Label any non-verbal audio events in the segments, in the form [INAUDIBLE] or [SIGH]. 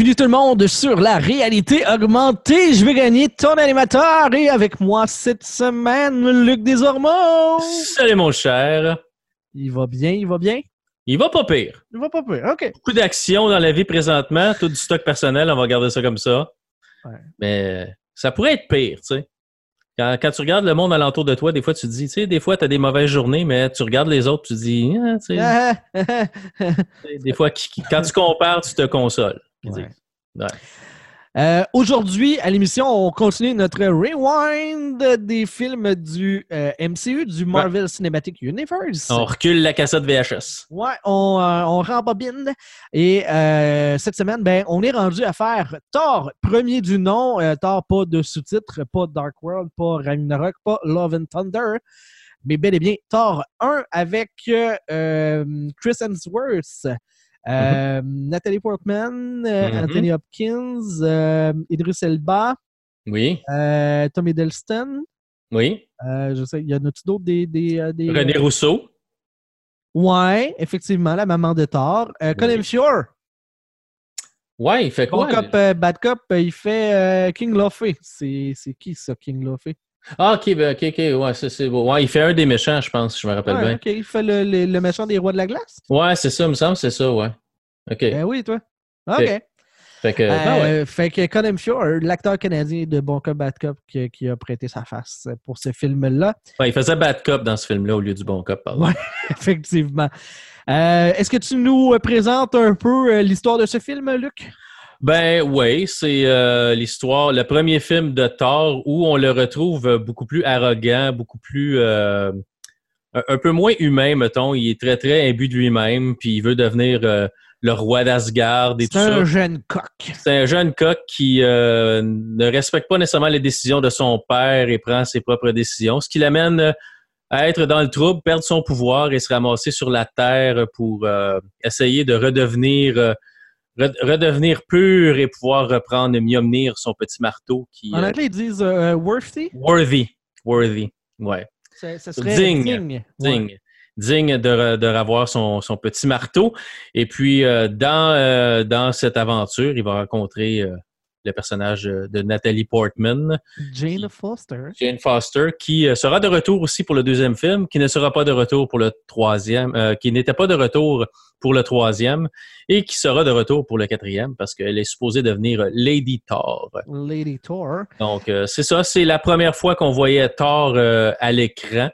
Bienvenue tout le monde sur la réalité augmentée. Je vais gagner ton animateur et avec moi cette semaine, Luc Desormeaux. Salut mon cher. Il va bien, il va bien? Il va pas pire. Il va pas pire, OK. Beaucoup d'action dans la vie présentement, tout du stock personnel, on va garder ça comme ça. Ouais. Mais ça pourrait être pire, tu sais. Quand, quand tu regardes le monde alentour de toi, des fois tu te dis, tu sais, des fois tu as des mauvaises journées, mais tu regardes les autres, tu te dis, ah, [LAUGHS] tu sais, des fois, quand tu compares, tu te consoles. Ouais. Ouais. Euh, Aujourd'hui, à l'émission, on continue notre rewind des films du euh, MCU, du Marvel Cinematic Universe. On recule la cassette VHS. Ouais, on, euh, on rembobine. Et cette semaine, ben, on est rendu à faire Thor, premier du nom. Thor, pas de sous-titres, pas Dark World, pas Ragnarok, pas Love and Thunder, mais bel et bien Thor 1 avec Chris Hemsworth, euh, Natalie Portman, euh, Mhm. Anthony Hopkins, euh, Idris Elba, Oui, Tom Hiddleston. oui. je sais, il y en a-tu d'autres des, des, des- René Rousseau. Ouais, effectivement, la maman de Thor. Euh, Colin Oui. Fjord. Ouais, il fait Bon quoi? cop, bad cop, il fait King Luffy. C'est c'est qui ça, King Luffy? Ah, ok, ben, ok, ok, ouais, ça, c'est beau. Ouais, il fait un des méchants, je pense, je me rappelle Ouais, bien. ok, il fait le, le- le méchant des rois de la glace? Ouais, c'est ça, il me semble, c'est ça, ouais. OK. Ben oui, toi. OK. Fait que, ah ouais. Euh, Fait que Colin l'acteur canadien de Bon Cop, Bad Cop, qui, qui a prêté sa face pour ce film-là, Ouais, il faisait bad cop dans ce film-là au lieu du bon cop, pardon. Ouais. [LAUGHS] effectivement. Euh, Est-ce que tu nous présentes un peu euh, l'histoire de ce film, Luc? Ben oui, c'est euh, l'histoire, le premier film de Thor où on le retrouve beaucoup plus arrogant, beaucoup plus euh, un, peu moins humain, mettons. Il est très très imbu de lui-même, puis il veut devenir euh, le roi d'Asgard et C'est tout ça. un jeune coq. C'est un jeune coq qui euh, ne respecte pas nécessairement les décisions de son père et prend ses propres décisions, ce qui l'amène euh, à être dans le trouble, perdre son pouvoir et se ramasser sur la terre pour euh, essayer de redevenir euh, re- redevenir pur et pouvoir reprendre Mjolnir, son petit marteau qui En euh, anglais, ils disent euh, worthy? worthy, worthy, ouais, Ça, ça serait Digne. digne. digne. Ouais. digne de, de revoir son, son petit marteau. Et puis, euh, dans, euh, dans cette aventure, il va rencontrer euh, le personnage euh, de Nathalie Portman, Jane Foster. Jane Foster, qui euh, sera de retour aussi pour le deuxième film, qui ne sera pas de retour pour le troisième, euh, qui n'était pas de retour pour le troisième, et qui sera de retour pour le quatrième, parce qu'elle est supposée devenir Lady Thor. Lady Thor. Donc, euh, c'est ça, c'est la première fois qu'on voyait Thor euh, à l'écran.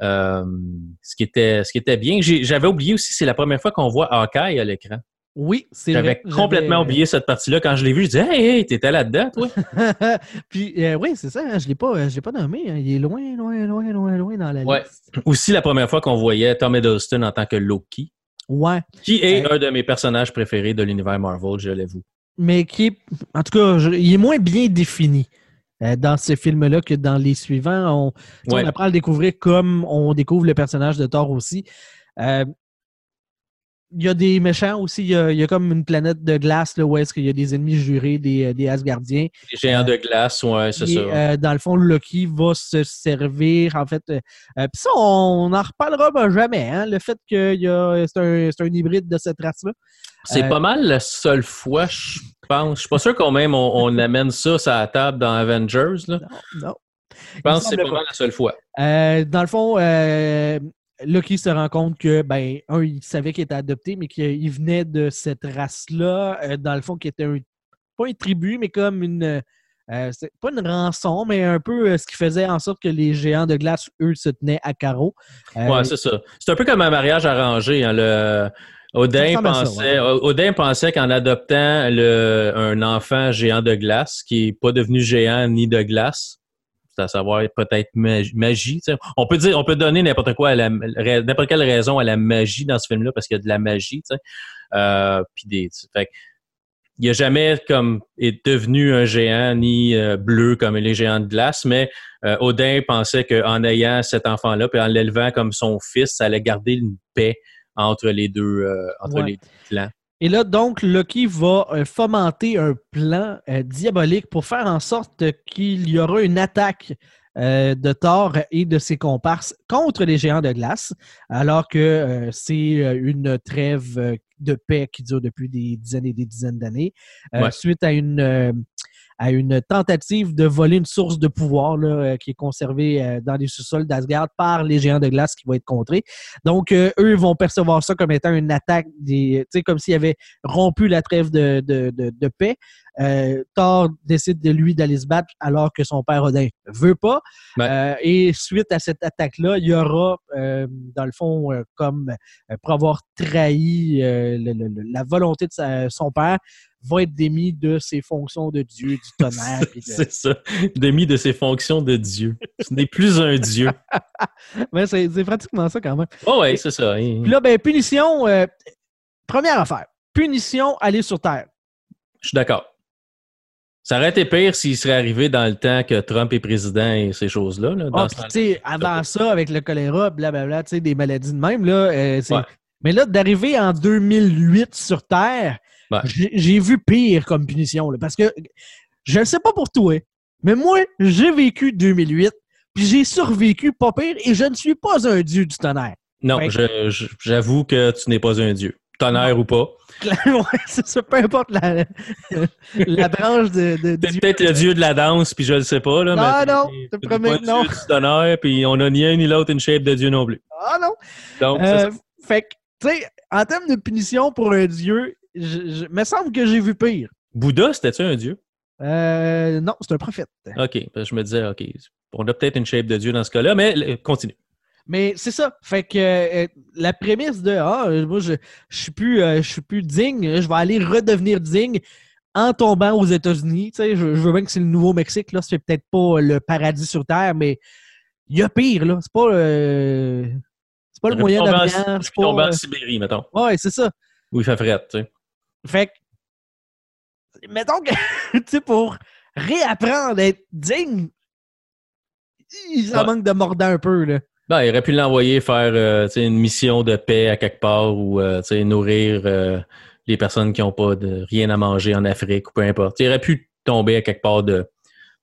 Ce, qui était, ce qui était bien. J'avais oublié aussi, c'est la première fois qu'on voit Hawkeye à l'écran. Oui, c'est J'avais vrai. complètement J'avais- oublié cette partie-là. Quand je l'ai vu, je disais Hey, hey, t'étais là-dedans, toi? [LAUGHS] Puis, euh, oui, c'est ça. hein, je ne l'ai pas, euh, je l'ai pas nommé. hein, il est loin, loin, loin, loin, loin dans la Ouais. liste. aussi la première fois qu'on voyait Tom Hiddleston en tant que Loki, Ouais. qui est un de mes personnages préférés de l'univers Marvel, je l'avoue. Mais qui est, en tout cas, je- il est moins bien défini euh, dans ce film-là que dans les suivants. On, Ouais. apprend à le découvrir comme on découvre le personnage de Thor aussi. Euh, y a des méchants aussi. Il y a, il y a comme une planète de glace là, où est-ce qu'il y a des ennemis jurés, des, des Asgardiens. Les géants de glace, ouais, c'est ça. euh, dans le fond, Loki va se servir, en fait. euh, euh, Puis ça, on n'en reparlera ben, jamais, hein, le fait que il c'est un, un hybride de cette race-là. C'est euh, pas mal la seule fois, je pense. Je suis pas sûr qu'on même on, on amène ça sur la table dans Avengers. Là. Non, non. Je pense que c'est pas pas. mal la seule fois. Euh, dans le fond, euh, Loki se rend compte que, ben, un, il savait qu'il était adopté, mais qu'il venait de cette race-là, euh, dans le fond, qui était un, pas un tribu, mais comme une, euh, pas une rançon, mais un peu euh, ce qui faisait en sorte que les géants de glace, eux, se tenaient à carreau. Ouais, c'est ça. C'est un peu comme un mariage arrangé. hein, le... Odin, ça, pensait, Odin pensait qu'en adoptant le... un enfant géant de glace, qui n'est pas devenu géant ni de glace, à savoir peut-être mag- magie. On peut dire, on peut donner n'importe quoi, à la- n'importe quelle raison à la magie dans ce film-là parce qu'il y a de la magie. Euh, puis des, fait il n'a jamais comme est devenu un géant ni euh, bleu comme les géants de glace, mais euh, Odin pensait qu'en ayant cet enfant-là, puis en l'élevant comme son fils, ça allait garder une paix entre les deux, euh, entre Ouais. les deux clans. Et là, donc, Loki va euh, fomenter un plan euh, diabolique pour faire en sorte qu'il y aura une attaque euh, de Thor et de ses comparses contre les géants de glace, alors que euh, c'est une trêve de paix qui dure depuis des dizaines et des dizaines d'années, Ouais. suite à une, à une tentative de voler une source de pouvoir là, euh, qui est conservée euh, dans les sous-sols d'Asgard par les géants de glace qui vont être contrés. Donc, euh, eux vont percevoir ça comme étant une attaque, des, comme s'ils avaient rompu la trêve de, de, de, de paix. Euh, Thor décide de lui d'aller se battre alors que son père Odin veut pas. Ouais. Euh, et suite à cette attaque-là, il y aura, euh, dans le fond, comme pour avoir trahi le- le- le- la volonté de sa- son père, va être démis de ses fonctions de Dieu, du [LAUGHS] tonnerre. de- C'est ça. Demi de ses fonctions de Dieu. Ce n'est plus un Dieu. [LAUGHS] Mais c'est pratiquement ça quand même. Oh ouais, c'est ça. Puis là, ben, punition, euh, première affaire. Punition, aller sur Terre. Je suis d'accord. Ça aurait été pire s'il serait arrivé dans le temps que Trump est président et ces choses-là. là, Ah, ce avant ça, avec le choléra, blablabla, tu sais, des maladies de même, là, euh, Ouais. Mais là, d'arriver en 2008 sur Terre, Ouais. j'ai vu pire comme punition, là, parce que je ne sais pas pour toi, mais moi, j'ai vécu 2008, puis j'ai survécu pas pire, et je ne suis pas un dieu du tonnerre. Non, j'avoue que tu n'es pas un dieu. Tonnerre ou pas. [LAUGHS] ouais, c'est ça, peu importe la, [LAUGHS] la branche de, de T'es peut-être le dieu de la danse, puis je le sais pas. Là, Non, mais non, t'es- je te t'es promets non. dieu du tonnerre, puis on n'a ni un ni l'autre une shape de dieu non plus. Ah non! Donc, Euh, ça. fait que, tu sais, en termes de punition pour un dieu, je, je- me semble que j'ai vu pire. Bouddha, c'était-tu un dieu? Euh, non, c'est un prophète. OK. je me disais, OK, on a peut-être une shape de dieu dans ce cas-là, mais le- continue. Mais c'est ça. Fait que euh, la prémisse de Ah, euh, moi, je, je suis plus, euh, je suis plus digne, je vais aller redevenir digne en tombant aux États-Unis. Tu sais, je, je veux bien que c'est le Nouveau-Mexique, là. C'est peut-être pas le paradis sur Terre, mais il y a pire, là. C'est pas, euh, c'est pas le moyen Tomber en- d'avenir. C'est pas. en Sibérie, mettons. euh, Ouais, c'est ça. Où il fait fret, tu sais. Fait que, mettons que, [LAUGHS] tu sais, pour réapprendre à être digne, il s'en Ouais. manque de mordant un peu, là. Ben, il aurait pu l'envoyer faire euh, une mission de paix à quelque part ou euh, tu sais, nourrir euh, les personnes qui n'ont pas de rien à manger en Afrique ou peu importe. Il aurait pu tomber à quelque part de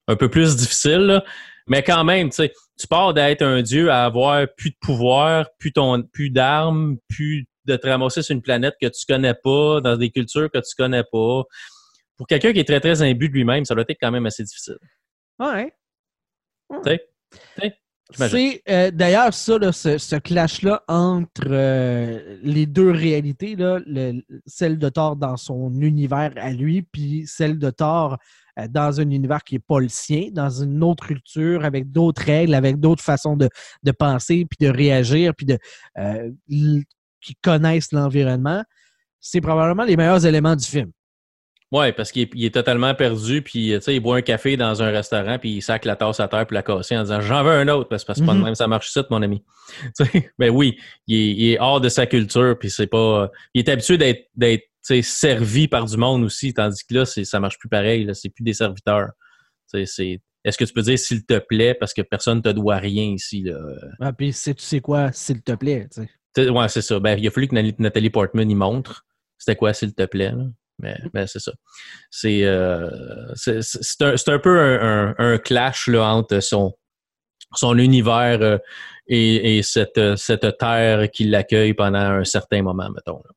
un peu plus difficile, là. mais quand même, tu sais, tu pars d'être un dieu à avoir plus de pouvoir, plus, ton, plus d'armes, plus de te ramasser sur une planète que tu connais pas, dans des cultures que tu connais pas. Pour quelqu'un qui est très, très imbu de lui-même, ça doit être quand même assez difficile. Ouais. Tu sais? Tu sais? J'imagine. C'est euh, d'ailleurs ça, là, ce, ce clash-là entre euh, les deux réalités, là, le- celle de Thor dans son univers à lui, puis celle de Thor euh, dans un univers qui n'est pas le sien, dans une autre culture, avec d'autres règles, avec d'autres façons de, de penser, puis de réagir, puis de euh, qui connaissent l'environnement. C'est probablement les meilleurs éléments du film. Ouais, parce qu'il est, totalement perdu, puis tu sais, il boit un café dans un restaurant, puis il sac la tasse à terre, puis la casser en disant J'en veux un autre, parce que c'est pas de Mhm. même, ça marche ça, mon ami. [LAUGHS] Ben oui, il est, il est hors de sa culture, puis c'est pas. Il est habitué d'être servi par du monde aussi, tandis que là, ça marche plus pareil, là, c'est plus des serviteurs. Est-ce que tu peux dire s'il te plaît, parce que personne ne te doit rien ici, là? Ah, puis c'est- tu sais quoi, s'il te plaît. Tu sais, Ouais, c'est ça. Ben, il a fallu que Nathalie Portman y montre. C'était quoi, s'il te plaît? là? Mais, mais c'est ça. C'est euh, un, un peu un, un- un clash là, entre son, son univers euh, et, et cette, cette terre qui l'accueille pendant un certain moment, mettons. là.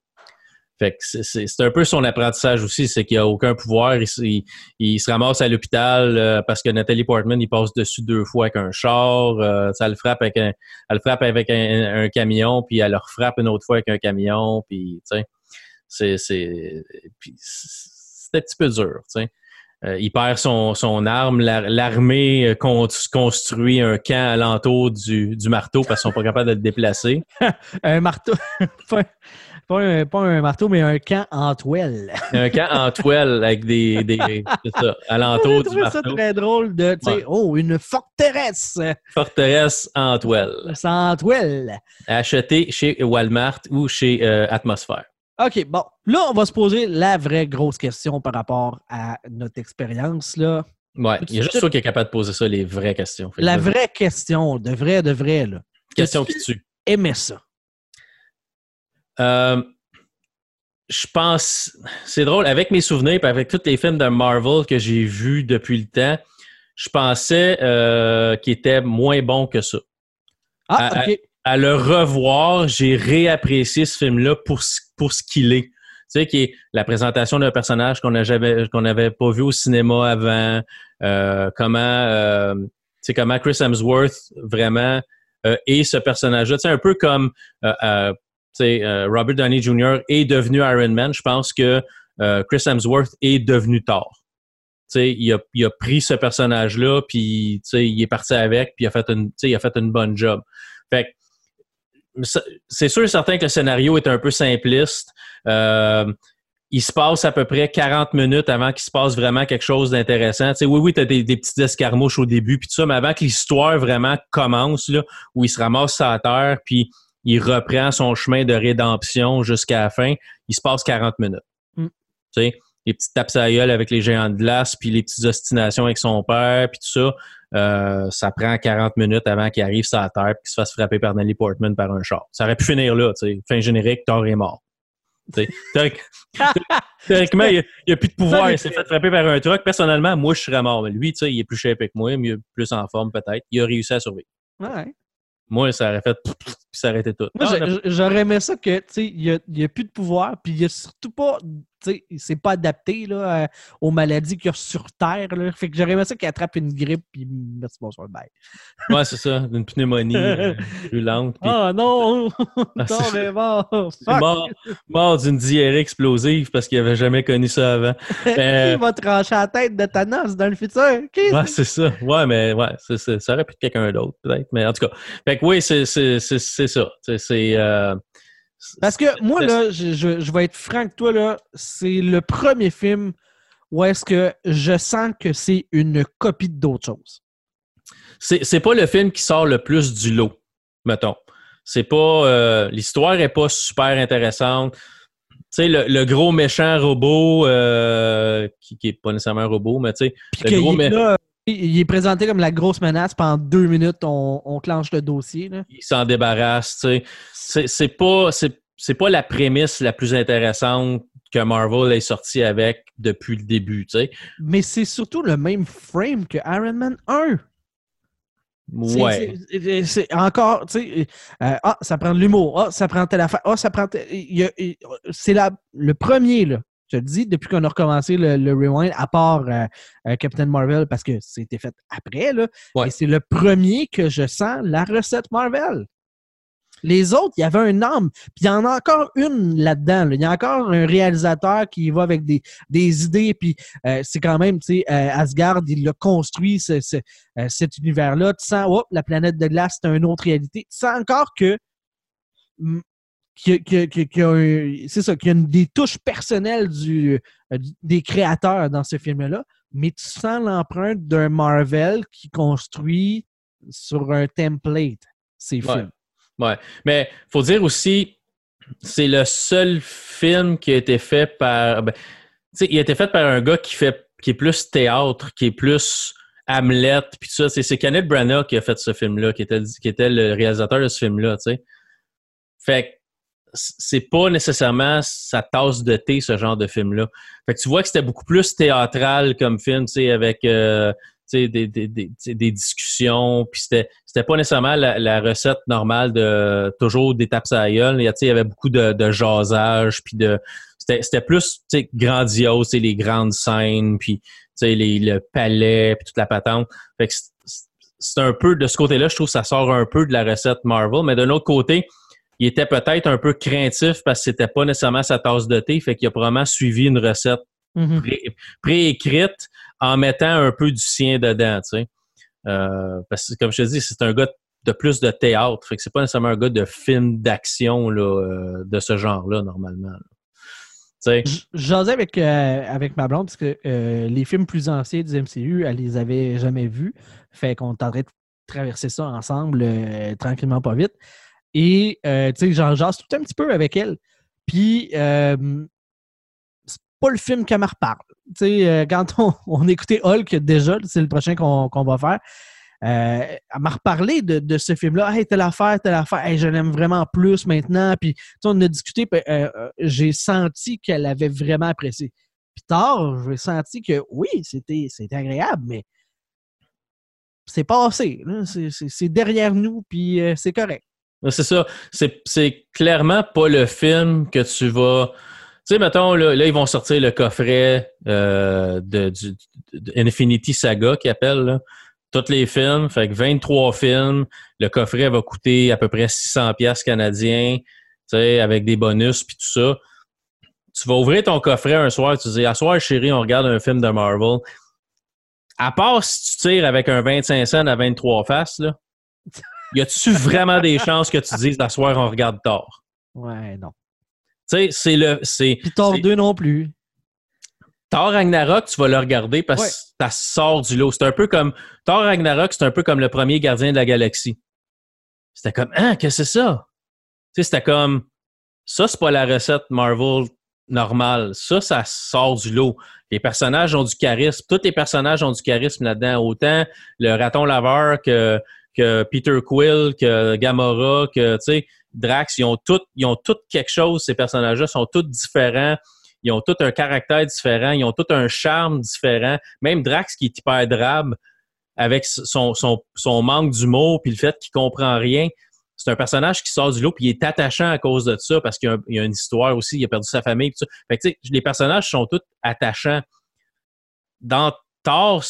Fait que c'est- un peu son apprentissage aussi, c'est qu'il a aucun pouvoir. Il, il- se ramasse à l'hôpital euh, parce que Nathalie Portman, il passe dessus deux fois avec un char. euh, le frappe avec un, elle le frappe avec un, camion, puis elle le refrappe une autre fois avec un camion, puis c'est un petit peu dur, tu sais. Euh, il perd son, son arme, la- l'armée euh, con- construit un camp alentour du, du marteau parce qu'ils sont pas capables de le déplacer. [LAUGHS] Un marteau. [LAUGHS] pas, un, pas un marteau, mais un camp en toile. [LAUGHS] Un camp en toile avec des, des c'est ça, alentour du trouvé ça marteau. très drôle de, Ouais. oh, une forteresse Forteresse en toile. sans toile. Acheté chez Walmart ou chez euh, Atmosphère. OK, bon. Là, on va se poser la vraie grosse question par rapport à notre expérience. là. Ouais, il y a juste toi qui est capable de poser ça, les vraies questions. La vraie question, de vrai, de vrai, là. question qui tue. aimais ça? Euh, je pense, c'est drôle, avec mes souvenirs et avec tous les films de Marvel que j'ai vus depuis le temps, je pensais euh, qu'il était moins bon que ça. Ah, À- ok. À le revoir, j'ai réapprécié ce film-là pour, ce- pour ce qu'il est. Tu sais, qui est la présentation d'un personnage qu'on n'avait pas vu au cinéma avant, euh, comment euh, tu sais, comment Chris Hemsworth vraiment euh, est ce personnage-là. Tu sais, un peu comme euh, Robert Downey Jr. est devenu Iron Man. Je pense que euh, Chris Hemsworth est devenu Thor. Il a, il a pris ce personnage-là, puis il est parti avec, puis il a fait une, il a fait une bonne job. Fait c'est sûr et certain que le scénario est un peu simpliste. Euh, il se passe à peu près 40 minutes avant qu'il se passe vraiment quelque chose d'intéressant. Oui, oui, tu as des, des petites escarmouches au début, puis tout ça, mais avant que l'histoire vraiment commence, là, où il se ramasse la terre, puis il reprend son chemin de rédemption jusqu'à la fin, il se passe 40 minutes. Mm. Tu sais, les petites tapes à gueule avec les géants de glace, puis les petites ostinations avec son père, puis tout ça, euh, ça prend 40 minutes avant qu'il arrive sur la terre et qu'il se fasse frapper par Nelly Portman par un char. Ça aurait pu finir là, tu sais. Fin générique, Thor est mort. [LAUGHS] Théoriquement, il n'y a, plus de pouvoir. Il s'est fait frapper par un truck. Personnellement, moi, je serais mort. Mais lui, il est plus shape que moi, mieux, plus en forme peut-être. Il a réussi à survivre. Ouais. Moi, ça aurait fait puis été tout. Moi, Ah, j'aurais aimé ça que, tu sais, il n'y a, plus de pouvoir, puis il n'y a surtout pas, tu sais, c'est pas adapté là, euh, aux maladies qu'il y a sur Terre. Là. Fait que j'aurais aimé ça qu'il attrape une grippe, puis merci, bonsoir, bye. [LAUGHS] Ouais, c'est ça. Une pneumonie euh, [LAUGHS] Ah non! [LAUGHS] Ah, c'est- est mort! Fuck! mort, mort d'une diarrhée explosive parce qu'il avait jamais connu ça avant. Qui va trancher la tête de Thanos dans le futur? Qui? Ouais, c'est ça. Ouais, mais ouais, ça aurait pu être quelqu'un d'autre, peut-être. Mais en tout cas, fait que oui, c'est, c'est, ça. C'est, euh, Parce que moi, là, je, je- je vais être franc avec toi, là, c'est le premier film où est-ce que je sens que c'est une copie d'autre chose. c'est, c'est pas le film qui sort le plus du lot, mettons. C'est pas. euh, l'histoire est pas super intéressante. Tu sais, le, le gros méchant robot, euh, qui, qui est pas nécessairement un robot, mais tu sais, Le gros il est présenté comme la grosse menace. Pendant deux minutes, on, on clenche le dossier. Là. il s'en débarrasse. tu sais. C'est, pas. C'est, c'est pas la prémisse la plus intéressante que Marvel ait sorti avec depuis le début, tu sais. Mais c'est surtout le même frame que Iron Man 1. C'est- Ouais. c'est- encore, tu sais, euh, ah, ça prend de l'humour, ah, ça prend telle affaire, ah, ça prend. C'est la- le premier, là. Je te le dis, depuis qu'on a recommencé le, le Rewind, à part euh, euh, Captain Marvel, parce que c'était fait après, là. Ouais. C'est le premier que je sens la recette Marvel. Les autres, il y avait un âme. Puis il y en a encore une là-dedans. là. Il y a encore un réalisateur qui va avec des, des idées. Puis euh, c'est quand même, tu sais, euh, Asgard, il a construit ce- ce- euh, cet univers-là. Tu sens, oh, la planète de glace, c'est une autre réalité. Tu sens encore que. Un- c'est ça, a une- des touches personnelles du, euh, du- des créateurs dans ce film-là, mais tu sens l'empreinte d'un Marvel qui construit sur un template ces Ouais. films. Ouais. Mais faut dire aussi, c'est le seul film qui a été fait par. ben, tu sais, il a été fait par un gars qui fait qui est plus théâtre, qui est plus Hamlet, puis tout ça. C'est, Kenneth Branagh qui a fait ce film-là, qui était, qui était le réalisateur de ce film-là, tu sais. Fait que c'est pas nécessairement sa tasse de thé, ce genre de film-là. Fait que tu vois que c'était beaucoup plus théâtral comme film, tu sais, avec euh, des, des, des, des discussions, puis c'était, c'était pas nécessairement la, la recette normale de toujours des tapes à la gueule. Il y avait beaucoup de, de jasage, puis de c'était, c'était plus grandiose, les grandes scènes, puis les, le palais, puis toute la patente. Fait que c'est, c'est un peu de ce côté-là, je trouve que ça sort un peu de la recette Marvel, mais d'un autre côté, il était peut-être un peu craintif parce que c'était pas nécessairement sa tasse de thé, fait qu'il a probablement suivi une recette Mhm. pré- préécrite en mettant un peu du sien dedans, tu sais. Euh, parce que, comme je te dis, c'est un gars de plus de théâtre. Fait que c'est pas nécessairement un gars de film d'action, là, euh, de ce genre-là, normalement. là. Tu sais, J- J'osais avec, euh, avec ma blonde parce que euh, les films plus anciens du MCU, elle les avait jamais vus. Fait qu'on tenterait de traverser ça ensemble euh, tranquillement, pas vite. Et, euh, tu sais, j'en jase tout un petit peu avec elle. Puis, euh, c'est pas le film qu'elle me reparle. Tu sais, euh, quand on, [LAUGHS] on écoutait Hulk déjà, c'est le prochain qu'on va faire, elle m'a reparlé de, de ce film-là. Hey, telle affaire, telle affaire. Hey, je l'aime vraiment plus maintenant. Puis, tu on a discuté. puis, j'ai senti qu'elle avait vraiment apprécié. Puis tard, j'ai senti que oui, c'était agréable, mais c'est passé. C'est- derrière nous, puis c'est correct. C'est ça. C'est, clairement pas le film que tu vas. Tu sais, mettons, là, là, ils vont sortir le coffret euh, de, Infinity Saga qu'ils appellent. Tous les films. Fait que 23 films. Le coffret va coûter à peu près 600$ piastres canadiens. Tu sais, avec des bonus puis tout ça. Tu vas ouvrir ton coffret un soir, tu dis, à soir, chérie, on regarde un film de Marvel. À part si tu tires avec un 25 cents à 23 faces, là, y a-tu vraiment des chances que tu dises, à soir, on regarde Thor? Ouais, non. Tu sais, c'est le. C'est, Puis Thor c'est- 2 non plus. Thor Ragnarok, tu vas le regarder parce Ouais. que ça sort du lot. C'est un peu comme. Thor Ragnarok, c'est un peu comme le premier gardien de la galaxie. C'était comme, ah, qu'est-ce que c'est ça? Tu sais, c'était comme, ça, c'est pas la recette Marvel normale. Ça, ça sort du lot. Les personnages ont du charisme. Tous les personnages ont du charisme là-dedans. Autant le raton laveur que, que Peter Quill, que Gamora, que, tu sais, Drax, ils ont tous quelque chose, ces personnages-là sont tous différents. Ils ont tous un caractère différent, ils ont tous un charme différent. Même Drax, qui est hyper drabe, avec son, manque d'humour, puis le fait qu'il comprend rien, c'est un personnage qui sort du lot, puis il est attachant à cause de ça, parce qu'il y a, une histoire aussi, il a perdu sa famille, tout ça. Les personnages sont tous attachants. Dans Thor,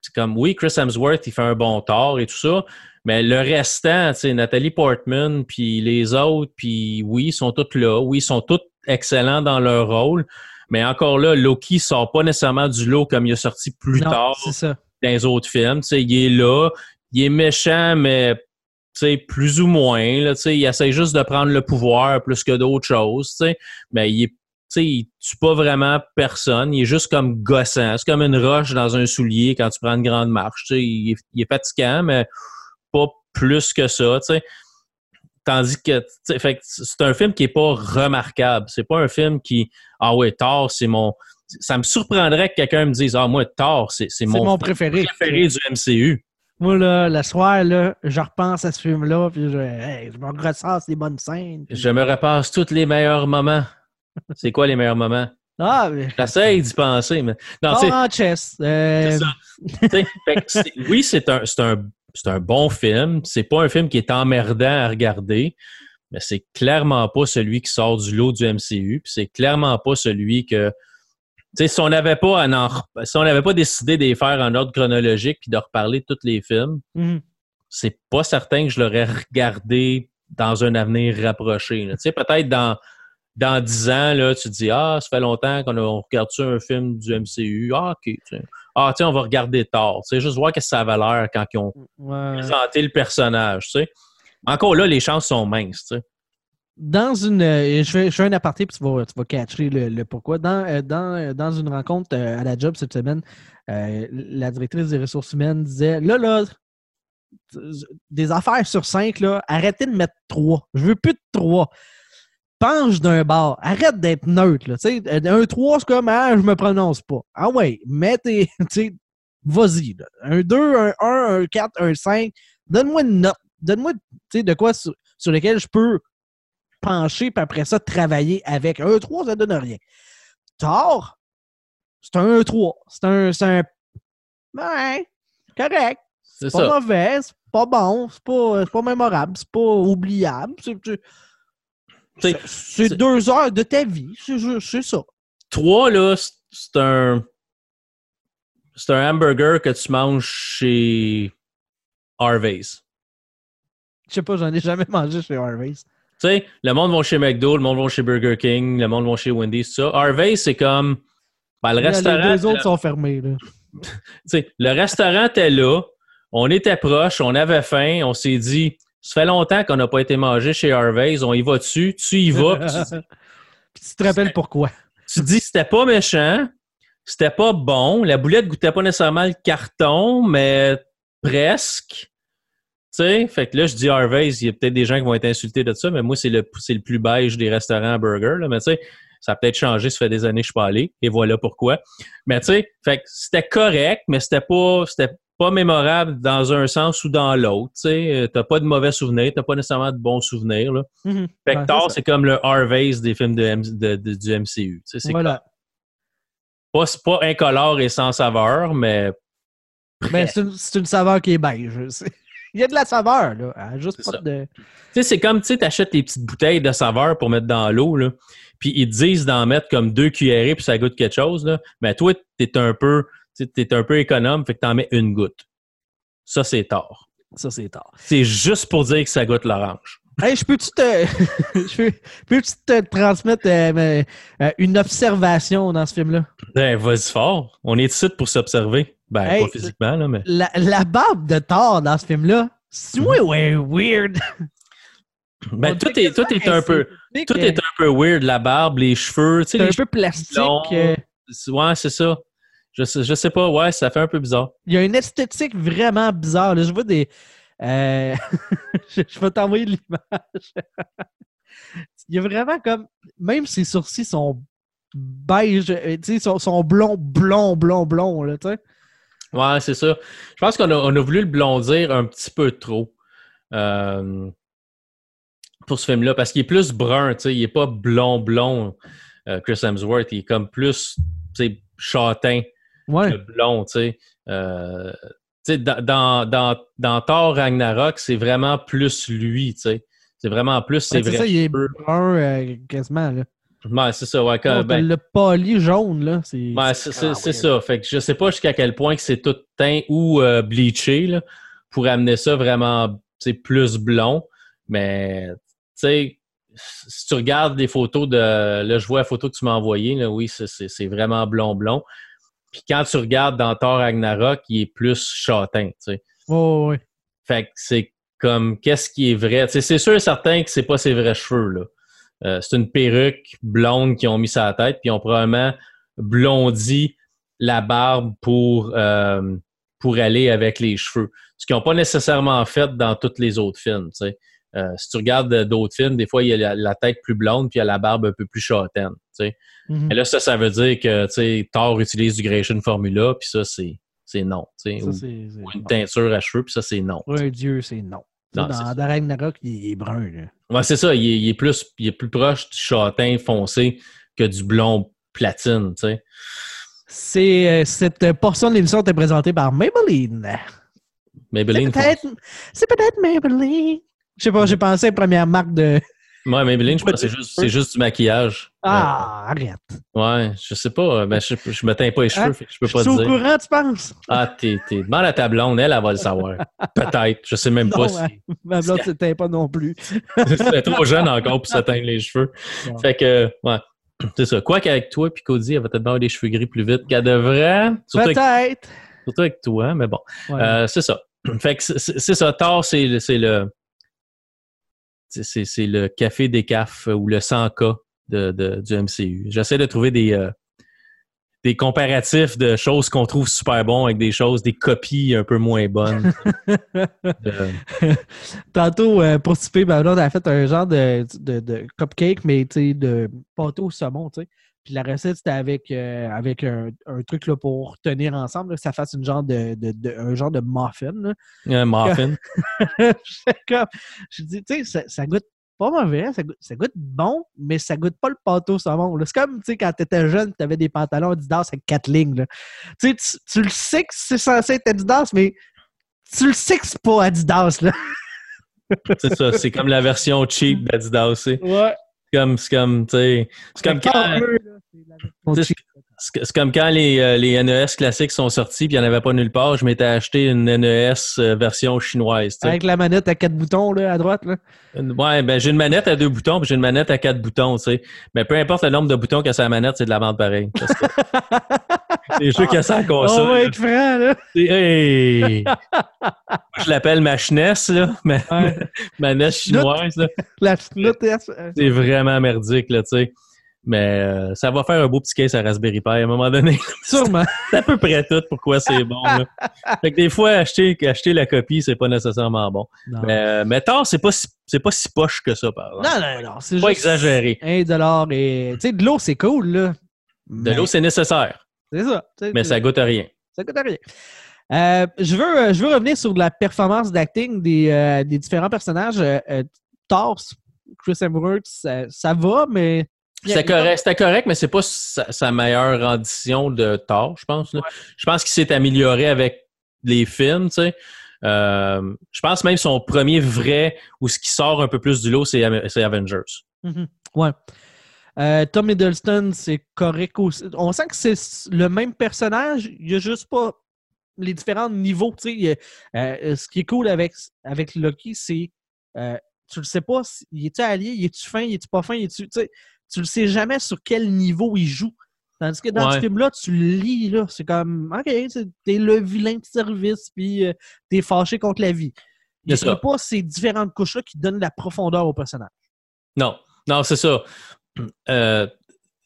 c'est comme, oui, Chris Hemsworth, il fait un bon Thor et tout ça, mais le restant, tu sais, Nathalie Portman, puis les autres, puis oui, ils sont tous là, oui, ils sont tous excellents dans leur rôle, mais encore là, Loki sort pas nécessairement du lot comme il a sorti plus non, tard ça. dans les autres films. Tu sais, il est là, il est méchant, mais plus ou moins. Là, il essaie juste de prendre le pouvoir plus que d'autres choses. Mais il est sais, il tue pas vraiment personne. Il est juste comme gossant. C'est comme une roche dans un soulier quand tu prends une grande marche. Tu sais, il, est, il est fatigant, mais pas plus que ça. tu sais. Tandis que fait c'est un film qui est pas remarquable. C'est pas un film qui Ah ouais, Thor, c'est mon. Ça me surprendrait que quelqu'un me dise Ah moi, Thor, c'est mon, mon préféré. préféré du MCU. Moi, là, le soir, là, je repense à ce film-là, puis je, hey, je me ressasse les bonnes scènes. puis- Je me repasse tous les meilleurs moments. C'est quoi les meilleurs moments? Ah, mais... J'essaie d'y penser, mais. Non, en chess. euh, c'est ça. Oui, c'est un, un, bon film. C'est pas un film qui est emmerdant à regarder, mais c'est clairement pas celui qui sort du lot du MCU. Puis c'est clairement pas celui que. Tu sais, si on n'avait pas, en si on n'avait pas décidé de les faire en ordre chronologique puis de reparler de tous les films, mhm. c'est pas certain que je l'aurais regardé dans un avenir rapproché. Tu sais, peut-être dans, dans 10 ans, là, tu te dis Ah, ça fait longtemps qu'on a- on regarde-tu un film du MCU? Ah, ok. Ah, tiens, on va regarder Thor. Tu sais, juste voir que ça avait l'air quand ils ont Ouais. présenté le personnage. Tu sais. Encore là, les chances sont minces. Tu sais. Dans une. euh, je, fais, je fais un aparté, puis tu vas, tu vas catcher le, le pourquoi. Dans, euh, dans, euh, dans une rencontre euh, à la job cette semaine, la directrice des ressources humaines disait Là, là, des affaires sur cinq, là, arrêtez de mettre trois. Je veux plus de trois. Penche d'un bar. Arrête d'être neutre. Là. Sais, Un 3, c'est comme Ah, je me prononce pas. Ah ouais, mets tes. [LAUGHS] Vas-y. Un 2, un 1, un 4, un 5. Donne-moi une note. Donne-moi de quoi sur, sur lequel je peux pencher, puis après ça, travailler avec. Un 3, ça donne rien. Thor, c'est un 3. C'est un. C'est un. Ouais, correct. C'est C'est pas ça. mauvais, c'est pas bon, c'est pas, c'est pas mémorable, c'est pas oubliable. C'est- c'est deux heures de ta vie, c'est, ça. Trois, là, c'est- un. C'est un hamburger que tu manges chez Harvey's. Je sais pas, j'en ai jamais [LAUGHS] mangé chez Harvey's. Tu sais, le monde va chez McDo, le monde va chez Burger King, le monde va chez Wendy's, ça. Harvey's, c'est comme. ben, le Là, restaurant. Les deux autres sont fermés. Là. [LAUGHS] tu sais, le restaurant était là, on était proche, on avait faim, on s'est dit, ça fait longtemps qu'on n'a pas été mangé chez Harvey's, on y va dessus, tu y vas, puis tu, [LAUGHS] Puis tu te rappelles pourquoi? tu dis c'était pas méchant, c'était pas bon, la boulette goûtait pas nécessairement le carton, mais presque. Tu sais, fait que là, je dis Harvey's, il y a peut-être des gens qui vont être insultés de ça, mais moi, c'est le, c'est le plus beige des restaurants à burger, là, mais tu sais, ça a peut-être changé, ça fait des années que je suis pas allé, et voilà pourquoi. Mais tu sais, fait que c'était correct, mais c'était pas, c'était pas mémorable dans un sens ou dans l'autre. Tu sais, Euh, t'as pas de mauvais souvenirs, t'as pas nécessairement de bons souvenirs. Là. Mhm. Ouais, c'est comme le Harvey's des films de, M- de- de- du MCU. Tu c'est Voilà. pas, pas incolore et sans saveur, mais Ben, c'est une, saveur qui est beige. [LAUGHS] Il y a de la saveur, là. hein, Juste C'est pas ça. de. Tu sais, c'est comme, tu sais, t'achètes tes petites bouteilles de saveur pour mettre dans l'eau, là. Puis ils te disent d'en mettre comme deux cuillerées puis ça goûte quelque chose, là. Mais toi, t'es un peu, tu t'es un peu économe, fait que t'en mets une goutte. Ça, c'est tort. Ça, c'est tard. C'est juste pour dire que ça goûte l'orange. Hey, je peux-tu te. [LAUGHS] peux- te transmettre euh, euh, une observation dans ce film-là? Ben, vas-y fort. On est ici pour s'observer. Ben, Hey, pas physiquement, là, mais. La, la barbe de Thor dans ce film-là, c'est ouais, ouais, weird? Ben, tout est, tout est un peu, tout euh, est un peu weird. La barbe, les cheveux, C'est un peu plastique. Ouais, c'est ça. Je sais, je sais pas. Ouais, ça fait un peu bizarre. Il y a une esthétique vraiment bizarre. là. Je vois des. euh, [LAUGHS] je je vais t'envoyer l'image. [LAUGHS] Il y a vraiment comme. Même ses sourcils sont beige, euh, tu sais, sont, sont blonds, blonds, blonds, blonds, là, tu sais. Ouais, c'est ça. Je pense qu'on a, on a voulu le blondir un petit peu trop euh, pour ce film-là, parce qu'il est plus brun, tu sais, il est pas blond-blond, euh, Chris Hemsworth, il est comme plus, tu sais, châtain Ouais. que blond, tu sais. Euh, dans, dans, dans, dans Thor Ragnarok, c'est vraiment plus lui, tu sais. C'est vraiment plus Ouais, c'est ça, il est brun euh, quasiment, là. Ouais, c'est ça, ouais. quand- On ben, le poli jaune, là. C'est Ouais, c'est c'est- c'est ça. Fait que je sais pas jusqu'à quel point que c'est tout teint ou euh, bleaché là, pour amener ça vraiment plus blond. Mais tu sais, si tu regardes les photos de. Là, je vois la photo que tu m'as envoyée, là, oui, c'est vraiment blond-blond. Puis quand tu regardes dans Thor Ragnarok, il est plus châtain, tu sais. Oh, ouais. Fait que c'est comme qu'est-ce qui est vrai? Tu sais, c'est sûr et certain que c'est pas ses vrais cheveux, là. Euh, c'est une perruque blonde qu'ils ont mis sur la tête, puis ils ont probablement blondi la barbe pour, euh, pour aller avec les cheveux. Ce qu'ils n'ont pas nécessairement fait dans tous les autres films. tu sais. Euh, si tu regardes euh, d'autres films, des fois, il y a la, la tête plus blonde, puis il y a la barbe un peu plus châtaine. tu sais. Mhm. Et là, ça, ça veut dire que tu sais, Thor utilise du Grecian Formula, puis ça, c'est c'est non. tu sais. Ça, Ou, une teinture à cheveux, puis ça, c'est non. Ouais, Dieu, c'est non. Dans, dans Ragnarok, il est brun. Ouais, c'est ça. Il est, il est plus, il est plus proche du châtain foncé que du blond platine, tu sais. C'est, euh, cette portion de l'émission était présentée par Maybelline. Maybelline. c'est peut-être Maybelline. Je sais pas, j'ai pensé à la première marque de. Ouais, Maybelline, je pense que c'est juste, c'est juste du maquillage. Ah, arrête. Euh, ouais, je sais pas. Ben, je, je me teins pas les cheveux, que je peux pas te au dire. courant, tu penses? Ah, t'es. Demande à ta blonde, elle, elle va le savoir. [LAUGHS] Peut-être. Je sais même Non, pas hein. si. Ma blonde, c'était pas non plus. [LAUGHS] C'est trop jeune encore pour se teindre les cheveux. Fait que, ouais. C'est ça. Quoi qu'avec toi, puis Cody, elle va peut-être avoir des cheveux gris plus vite qu'elle devrait. Peut-être. surtout avec toi, mais bon. Ouais. Euh, c'est ça. Fait que c'est- ça. Thor, c'est le. C'est le, c'est- café des cafes ou le 100K de, de- du MCU. J'essaie de trouver des, euh, des comparatifs de choses qu'on trouve super bons avec des choses, des copies un peu moins bonnes. De- [LAUGHS] Tantôt, euh, pour souper, ma blonde a fait un genre de, de, de cupcake, mais de pâteau au saumon, tu sais. Puis la recette, c'était avec, euh, avec un, un truc là, pour tenir ensemble, là, que ça fasse une genre de, de, de- un genre de muffin. là. un muffin. [LAUGHS] Comme, je dis, tu sais, ça, ça goûte pas mauvais, ça goûte, ça goûte bon, mais ça goûte pas le pâteau au saumon. C'est comme, tu sais, quand t'étais jeune, t'avais des pantalons Adidas avec quatre lignes. là. Tu sais, tu, le sais que c'est censé être Adidas, mais tu le sais que c'est pas Adidas, là. C'est ça. C'est comme la version cheap [LAUGHS] d'Adidas. C'est comme, c'est comme, tu sais, c'est comme quand, c'est c'est comme quand les, euh, les NES classiques sont sortis puis il n'y en avait pas nulle part, je m'étais acheté une NES euh, version chinoise. Avec la manette à quatre boutons là, à droite. Là. Ouais, ben j'ai une manette à deux boutons puis j'ai une manette à quatre boutons, tu sais. Mais peu importe le nombre de boutons que sur la manette, c'est de la merde pareil. [LAUGHS] Les jeux qu'il y a la console. On va être franc, là. hey! Moi, je l'appelle ma SNES, là. Ma, Ouais. [LAUGHS] ma NES chinoise, là. La C'est vraiment merdique, là, tu sais. Mais euh, ça va faire un beau petit case à Raspberry Pi à un moment donné. [LAUGHS] Sûrement. C'est à peu près tout pourquoi c'est bon. Là. [LAUGHS] Fait que des fois, acheter, acheter la copie, c'est pas nécessairement bon. Non. Mais, euh, mais c'est pas, si- c'est pas si poche que ça, par exemple. non, non, non. C'est Pas juste exagéré. Un dollar et. Tu sais, de l'eau, c'est cool, là. De l'eau, c'est nécessaire, C'est ça. mais ça goûte à rien. Ça coûte rien. Euh, je, veux, euh, je veux revenir sur la performance d'acting des, euh, des différents personnages. Euh, Thor, Chris Hemsworth, ça, ça va, mais. C'était correct, correct, mais c'est pas sa, sa meilleure rendition de Thor, je pense. Je pense qu'il s'est amélioré avec les films, tu sais. Je pense même son premier vrai ou ce qui sort un peu plus du lot, c'est Avengers. Mhm. Ouais. Euh, Tom Hiddleston, c'est correct aussi. On sent que c'est le même personnage, il n'y a juste pas les différents niveaux. Euh, ce qui est cool avec, avec Loki, c'est tu le sais pas, il est-tu allié, il est-tu fin, il est-tu pas fin, il est-tu. Tu le sais jamais sur quel niveau il joue. Tandis que dans ce film-là, tu le lis, là. C'est comme, OK, t'es le vilain de service, puis euh, t'es fâché contre la vie. Il n'y a pas ces différentes couches-là qui donnent la profondeur au personnage. Non, non, c'est ça. Euh,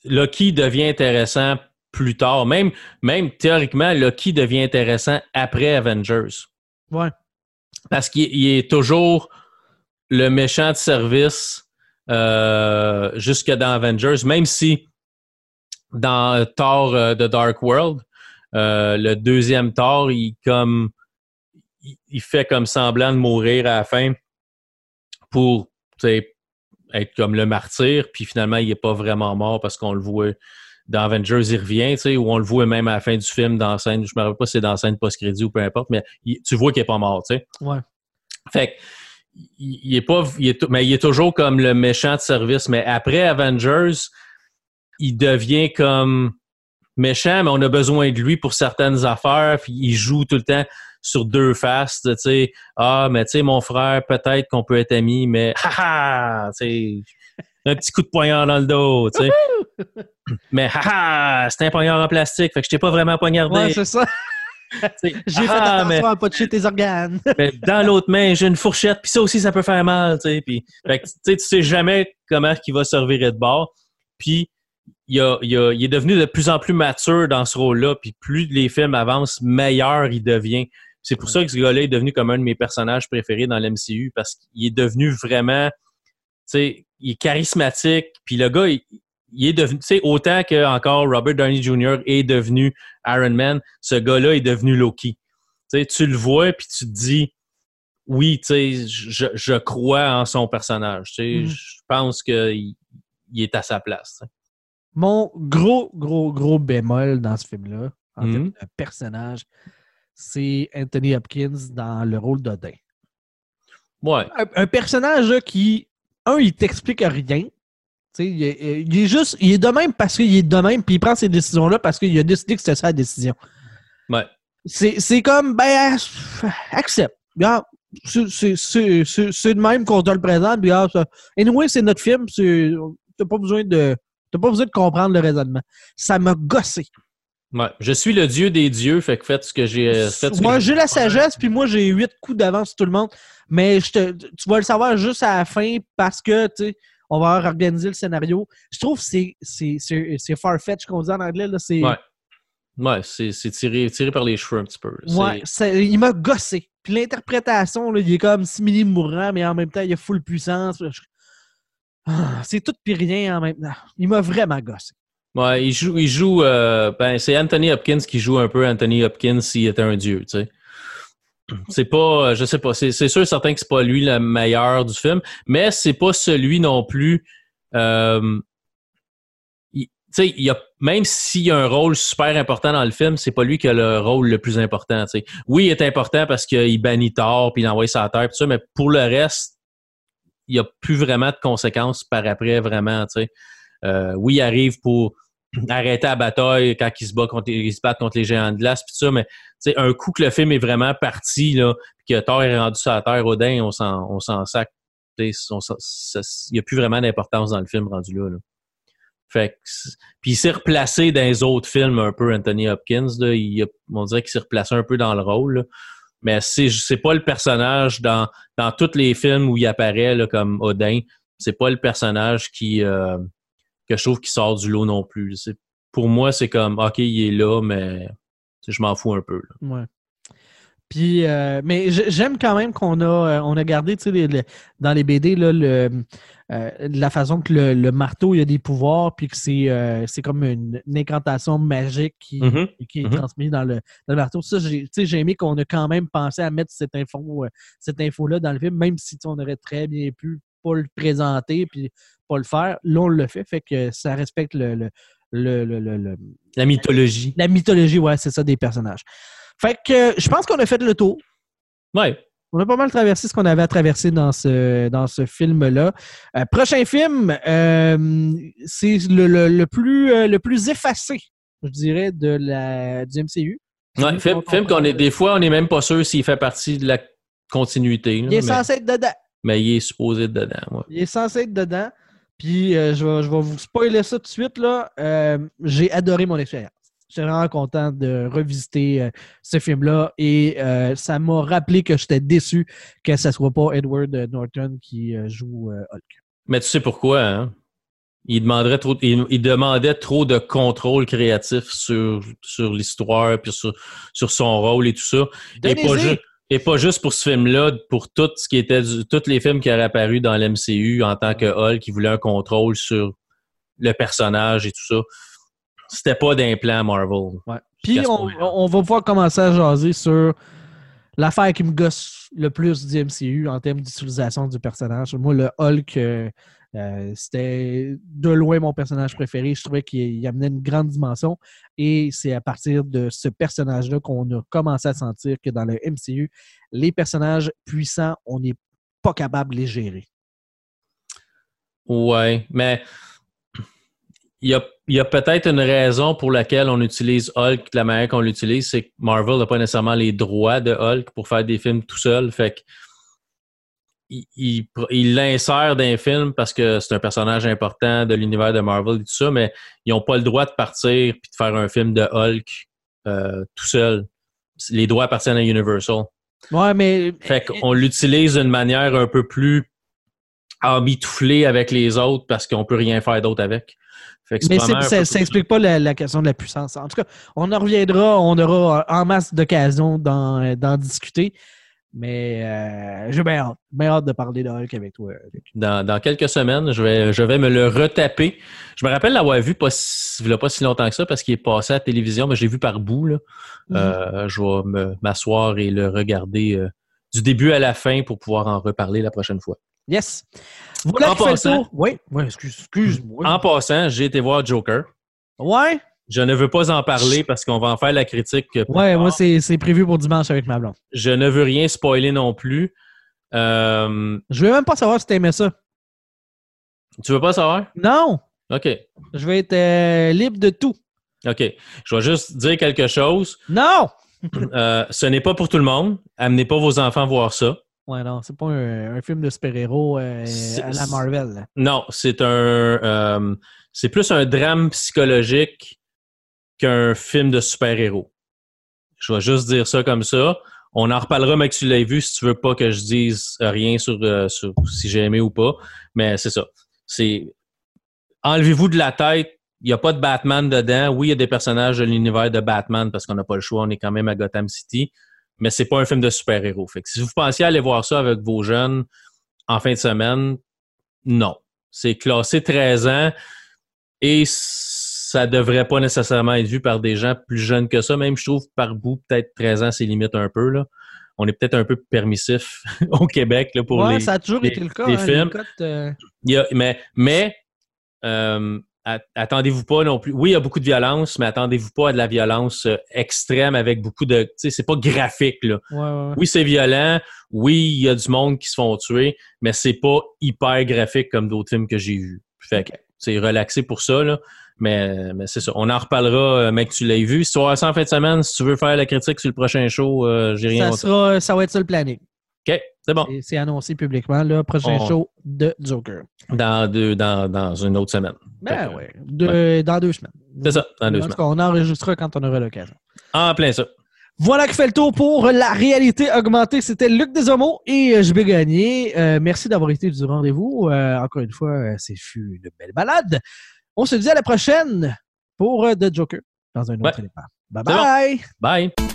Loki devient intéressant plus tard. Même, même théoriquement, Loki devient intéressant après Avengers. Ouais. Parce qu'il est toujours le méchant de service euh, jusque dans Avengers, même si dans Thor euh, The Dark World, euh, le deuxième Thor, il comme il fait comme semblant de mourir à la fin pour être comme le martyr, puis finalement il n'est pas vraiment mort parce qu'on le voit dans Avengers, il revient, ou on le voit même à la fin du film dans la scène, je me rappelle pas si c'est dans la scène post-crédit ou peu importe, mais tu vois qu'il n'est pas mort, tu sais. Ouais. Fait que il, est pas, il est, mais il est toujours comme le méchant de service. Mais après Avengers, il devient comme méchant, mais on a besoin de lui pour certaines affaires. Puis il joue tout le temps sur deux faces. Tu sais, ah, mais tu sais, mon frère, peut-être qu'on peut être amis, mais haha, tu sais, un petit coup de poignard dans le dos, tu sais. mais haha, c'est un poignard en plastique, fait que je t'ai pas vraiment poignardé. Ouais, c'est ça. [LAUGHS] j'ai fait attention à pas toucher tes organes. [LAUGHS] mais dans l'autre main, j'ai une fourchette, puis ça aussi, ça peut faire mal, tu sais. Puis, fait que, tu sais jamais comment il va servir de bord. Puis, il, est devenu de plus en plus mature dans ce rôle-là, puis plus les films avancent, meilleur il devient. C'est pour ça que ce gars-là est devenu comme un de mes personnages préférés dans l'MCU, parce qu'il est devenu vraiment, tu sais, il est charismatique, puis le gars, il, il est devenu, tu sais, autant que encore Robert Downey Jr. est devenu Iron Man, ce gars-là est devenu Loki. Tu sais, tu le vois puis tu te dis, oui, tu sais, je, je, crois en son personnage. Tu sais, mm. je pense qu'il il est à sa place. Mon gros, gros, gros bémol dans ce film-là, en mm. de personnage, c'est Anthony Hopkins dans le rôle d'Odin. Ouais. Un, personnage qui, un, il t'explique rien. Il est, il est, juste, il est de même parce qu'il est de même, puis il prend ces décisions-là parce qu'il a décidé que c'était sa décision. Ouais. C'est comme, ben, accepte. C'est de même qu'on te le présente. Puis, anyway, c'est notre film. T'as pas besoin de. T'as pas besoin de comprendre le raisonnement. Ça m'a gossé. Ouais. Je suis le dieu des dieux, fait que faites ce que j'ai euh, fait. Moi, j'ai la sagesse, puis moi, j'ai huit coups d'avance sur tout le monde. Mais je te, tu vas le savoir juste à la fin parce que, tu sais, on va organiser le scénario. Je trouve que c'est, far-fetch qu'on dit en anglais. Là, c'est... Ouais, ouais c'est, tiré, tiré par les cheveux un petit peu. Ouais, il m'a gossé. Puis l'interprétation, il est comme simili mourant, mais en même temps, il a full puissance. Ah, c'est tout puis rien en même temps. Il m'a vraiment gossé. Ouais, il joue, il joue euh, ben, c'est Anthony Hopkins qui joue un peu Anthony Hopkins s'il était un dieu, tu sais c'est pas, euh, je sais pas, c'est sûr certain que c'est pas lui le meilleur du film, mais c'est pas celui non plus. Euh, il, il a, même s'il y a un rôle super important dans le film, c'est pas lui qui a le rôle le plus important. sais. Oui, il est important parce qu'il bannit tort puis il envoie sa terre, tout ça, mais pour le reste, il n'y a plus vraiment de conséquences par après, vraiment. Euh, oui, il arrive pour arrêter la bataille quand il se bat contre, se bat contre les géants de glace, puis ça, mais un coup que le film est vraiment parti, là, puis que Thor est rendu sur la terre, Odin, on s'en, on s'en sac. Il n'y a plus vraiment d'importance dans le film rendu là. Fait puis il s'est replacé dans les autres films un peu, Anthony Hopkins. il on dirait qu'il s'est replacé un peu dans le rôle. Mais c'est, c'est pas le personnage dans, dans tous les films où il apparaît là, comme Odin. C'est pas le personnage qui, euh, que je trouve qui sort du lot non plus. pour moi, c'est comme, OK, il est là, mais je m'en fous un peu. Ouais. Puis, euh, mais j'aime quand même qu'on a, euh, on a gardé dans les BD là, le, euh, la façon que le, marteau il a des pouvoirs, puis que c'est comme une, incantation magique qui, mm-hmm. qui est mm-hmm. transmise dans le, dans le marteau. Ça, j'ai aimé qu'on a quand même pensé à mettre cette info cette info-là dans le film, même si on aurait très bien pu pas le présenter puis pas le faire. Là, on le fait, fait que ça respecte le, le, la mythologie. La mythologie, ouais, c'est ça, des personnages. Fait que je pense qu'on a fait le tour. Ouais. On a pas mal traversé ce qu'on avait à traverser dans ce, dans ce film-là. Euh, prochain film, euh, c'est le, le- le plus, euh, le plus effacé, je dirais, de la, du MCU. Ouais, film, film qu'on est des fois, on n'est même pas sûr s'il fait partie de la continuité. là, Il est mais, censé être dedans. Mais il est supposé être dedans. ouais. Il est censé être dedans. Puis euh, je, vais, je vais vous spoiler ça tout de suite. là. Euh, J'ai adoré mon expérience. J'étais vraiment content de revisiter euh, ce film-là et ça m'a rappelé que j'étais déçu que ce soit pas Edward Norton qui joue Hulk. Mais tu sais pourquoi, hein? Il demanderait trop, il, il demandait trop de contrôle créatif sur, sur l'histoire puis sur, sur son rôle et tout ça. Et pas, Donnez-y! Et pas juste pour ce film-là, pour tout ce qui était du- tous les films qui auraient apparu dans l'MCU en tant que Hulk, qui voulait un contrôle sur le personnage et tout ça. C'était pas d'implant Marvel. Ouais. Puis on va pouvoir commencer à jaser sur l'affaire qui me gosse le plus du MCU en termes d'utilisation du personnage. Moi, le Hulk, euh, euh, c'était de loin mon personnage préféré. Je trouvais qu'il il amenait une grande dimension. Et c'est à partir de ce personnage-là qu'on a commencé à sentir que dans le MCU, les personnages puissants, on n'est pas capable de les gérer. Ouais, mais il y a, y a peut-être une raison pour laquelle on utilise Hulk de la manière qu'on l'utilise, c'est que Marvel n'a pas nécessairement les droits de Hulk pour faire des films tout seul. Fait que il- il il l'insère dans un film parce que c'est un personnage important de l'univers de Marvel et tout ça, mais ils n'ont pas le droit de partir et de faire un film de Hulk euh, tout seul. Les droits appartiennent à Universal. Ouais, mais. Fait qu'on l'utilise d'une manière un peu plus embitouflée avec les autres parce qu'on peut rien faire d'autre avec. Fait que Mais c'est- ça peu ça pour explique pas la, la question de la puissance. En tout cas, on en reviendra, on aura en masse d'occasions d'en d'en discuter. Mais euh, j'ai bien hâte, bien hâte de parler de Hulk avec toi. Luc. Dans, dans quelques semaines, je vais, je vais me le retaper. Je me rappelle l'avoir vu pas si, il y a pas si longtemps que ça parce qu'il est passé à la télévision, mais j'ai vu par bout. Là. Mhm. Euh, je vais m'asseoir et le regarder euh, du début à la fin pour pouvoir en reparler la prochaine fois. Yes. Voilà En qui fait le passant- tour. Oui, oui, excuse, excuse-moi. En passant, j'ai été voir Joker. Ouais, Je ne veux pas en parler parce qu'on va en faire la critique. ouais, moi, c'est c'est prévu pour dimanche avec ma blonde. Je ne veux rien spoiler non plus. Euh, Je veux même pas savoir si t'aimais ça. tu veux pas savoir? Non, OK. je vais être euh, libre de tout. OK. Je vais juste dire quelque chose. Non! Euh, ce n'est pas pour tout le monde. Amenez pas vos enfants voir ça. Ouais, non, c'est pas un, un film de super-héros euh, à la Marvel. là. Non, c'est un. euh, c'est plus un drame psychologique qu'un film de super-héros. Je vais juste dire ça comme ça. On en reparlera, mais que tu l'as vu, si tu veux pas que je dise rien sur, euh, sur si j'ai aimé ou pas. Mais c'est ça. C'est. Enlevez-vous de la tête. Il n'y a pas de Batman dedans. Oui, il y a des personnages de l'univers de Batman parce qu'on n'a pas le choix. On est quand même à Gotham City. Mais c'est pas un film de super-héros. Si vous pensiez aller voir ça avec vos jeunes en fin de semaine, non. C'est classé 13 ans et ça devrait pas nécessairement être vu par des gens plus jeunes que ça. Même, je trouve, par bout, peut-être 13 ans, c'est limite un peu. Là. On est peut-être un peu permissif [LAUGHS] au Québec là, pour ouais, les, ça a toujours les- été le cas. les hein, films. cotes, euh, il y a- mais mais euh, at- attendez-vous pas non plus. Oui, il y a beaucoup de violence, mais attendez-vous pas à de la violence euh, extrême avec beaucoup de. Tu sais, c'est pas graphique, là. ouais, ouais, ouais. Oui, c'est violent. Oui, il y a du monde qui se font tuer, mais c'est pas hyper graphique comme d'autres films que j'ai vus. Fait que c'est relaxé pour ça, là. Mais, mais c'est ça. On en reparlera, euh, mec, tu l'as vu. Si tu ça en fin de semaine, si tu veux faire la critique sur le prochain show, euh, j'ai rien Ça, sera, ça va être ça le planning. OK, c'est bon. Et C'est annoncé publiquement, le prochain On- show de Joker. Dans, deux, dans, dans une autre semaine. Ben ouais, de- dans deux semaines. C'est ça, dans deux En tout semaines. cas, on enregistrera quand on aura l'occasion. En plein ça. Voilà qui fait le tour pour la réalité augmentée. C'était Luc Desormeaux et euh, je vais gagner. Euh, merci d'avoir été du rendez-vous. Euh, encore une fois, c'est fut une belle balade. On se dit à la prochaine pour The Joker dans un autre Ouais. élément. Bye bon. bye! Bye.